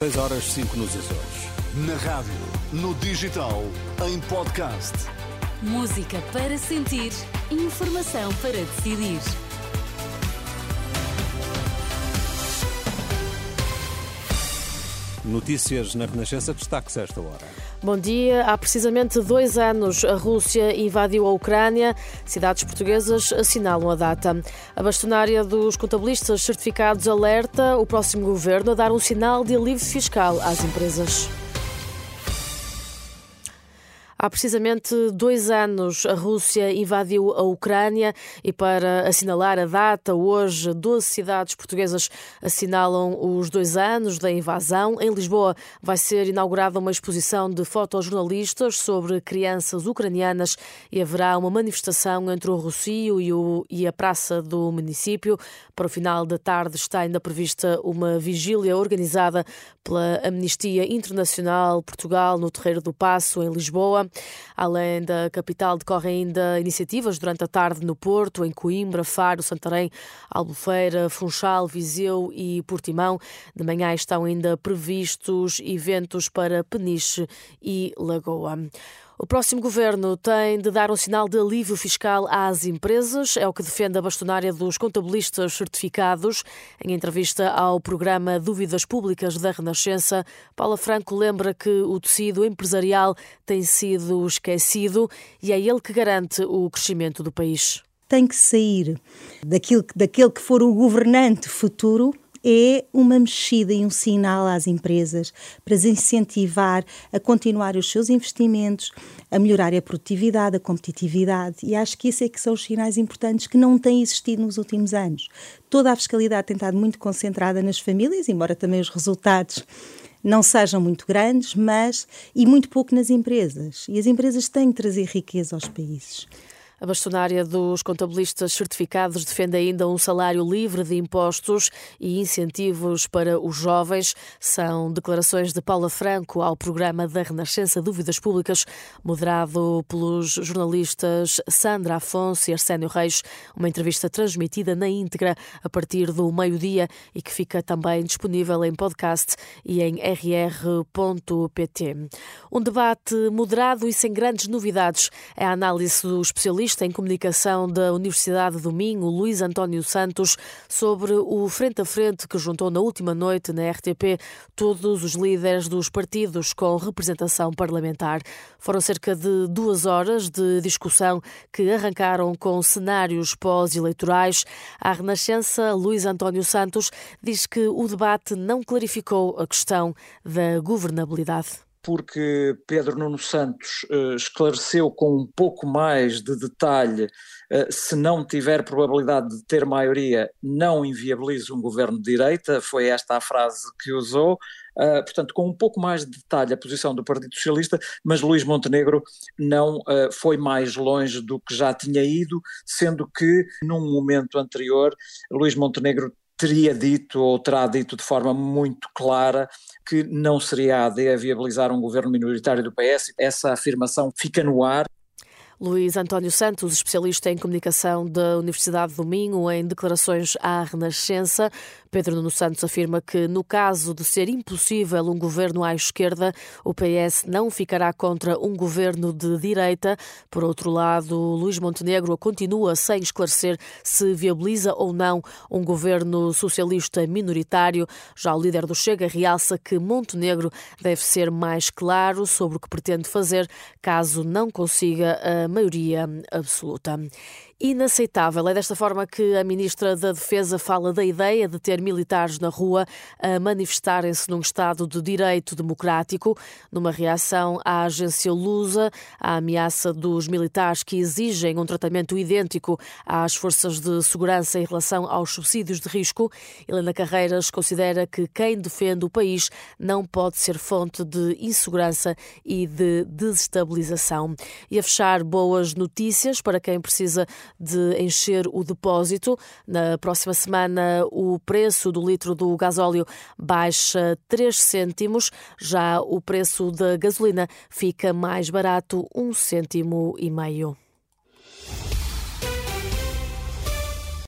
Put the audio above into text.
6 horas 5 nos Açores. Na rádio, no digital, em podcast. Música para sentir, informação para decidir. Notícias na Renascença, destaques a esta hora. Bom dia. Há precisamente dois anos a Rússia invadiu a Ucrânia. Cidades portuguesas assinalam a data. A bastonária dos contabilistas certificados alerta o próximo governo a dar um sinal de alívio fiscal às empresas. Há precisamente dois anos a Rússia invadiu a Ucrânia e para assinalar a data, hoje 12 cidades portuguesas assinalam os dois anos da invasão. Em Lisboa vai ser inaugurada uma exposição de fotojornalistas sobre crianças ucranianas e haverá uma manifestação entre o Rocio e, o, e a praça do município. Para o final da tarde está ainda prevista uma vigília organizada pela Amnistia Internacional Portugal no Terreiro do Passo, em Lisboa. Além da capital, decorrem ainda iniciativas durante a tarde no Porto, em Coimbra, Faro, Santarém, Albufeira, Funchal, Viseu e Portimão. De manhã estão ainda previstos eventos para Peniche e Lagoa. O próximo governo tem de dar um sinal de alívio fiscal às empresas, é o que defende a bastonária dos contabilistas certificados. Em entrevista ao programa Dúvidas Públicas da Renascença, Paula Franco lembra que o tecido empresarial tem sido esquecido e é ele que garante o crescimento do país. Tem que sair daquilo, daquele que for o governante futuro é uma mexida e um sinal às empresas para as incentivar a continuar os seus investimentos, a melhorar a produtividade, a competitividade. E acho que isso é que são os sinais importantes que não têm existido nos últimos anos. Toda a fiscalidade tem estado muito concentrada nas famílias, embora também os resultados não sejam muito grandes, mas e muito pouco nas empresas. E as empresas têm de trazer riqueza aos países. A bastonária dos contabilistas certificados defende ainda um salário livre de impostos e incentivos para os jovens. São declarações de Paula Franco ao programa da Renascença Dúvidas Públicas, moderado pelos jornalistas Sandra Afonso e Arsénio Reis. Uma entrevista transmitida na íntegra a partir do meio-dia e que fica também disponível em podcast e em rr.pt. Um debate moderado e sem grandes novidades é a análise do especialista especialista em comunicação da Universidade do Minho, Luís António Santos, sobre o frente a frente que juntou na última noite na RTP todos os líderes dos partidos com representação parlamentar. Foram cerca de duas horas de discussão que arrancaram com cenários pós-eleitorais. A Renascença, Luís António Santos, diz que o debate não clarificou a questão da governabilidade porque Pedro Nuno Santos uh, esclareceu com um pouco mais de detalhe, uh, se não tiver probabilidade de ter maioria, não inviabiliza um governo de direita, foi esta a frase que usou, uh, portanto com um pouco mais de detalhe a posição do Partido Socialista, mas Luís Montenegro não foi mais longe do que já tinha ido, sendo que num momento anterior Luís Montenegro teria dito ou terá dito de forma muito clara que não seria a AD a viabilizar um governo minoritário do PS. Essa afirmação fica no ar. Luís António Santos, especialista em comunicação da Universidade do Minho, em declarações à Renascença, Pedro Nuno Santos afirma que, no caso de ser impossível um governo à esquerda, o PS não ficará contra um governo de direita. Por outro lado, Luís Montenegro continua sem esclarecer se viabiliza ou não um governo socialista minoritário. Já o líder do Chega realça que Montenegro deve ser mais claro sobre o que pretende fazer caso não consiga a maioria absoluta inaceitável. É desta forma que a Ministra da Defesa fala da ideia de ter militares na rua a manifestarem-se num Estado de direito democrático, numa reação à agência Lusa, à ameaça dos militares que exigem um tratamento idêntico às forças de segurança em relação aos subsídios de risco. Helena Carreiras considera que quem defende o país não pode ser fonte de insegurança e de desestabilização. E a fechar, boas notícias para quem precisa de encher o depósito. Na próxima semana, o preço do litro do gasóleo baixa 3 cêntimos, já o preço da gasolina fica mais barato, um cêntimo e meio.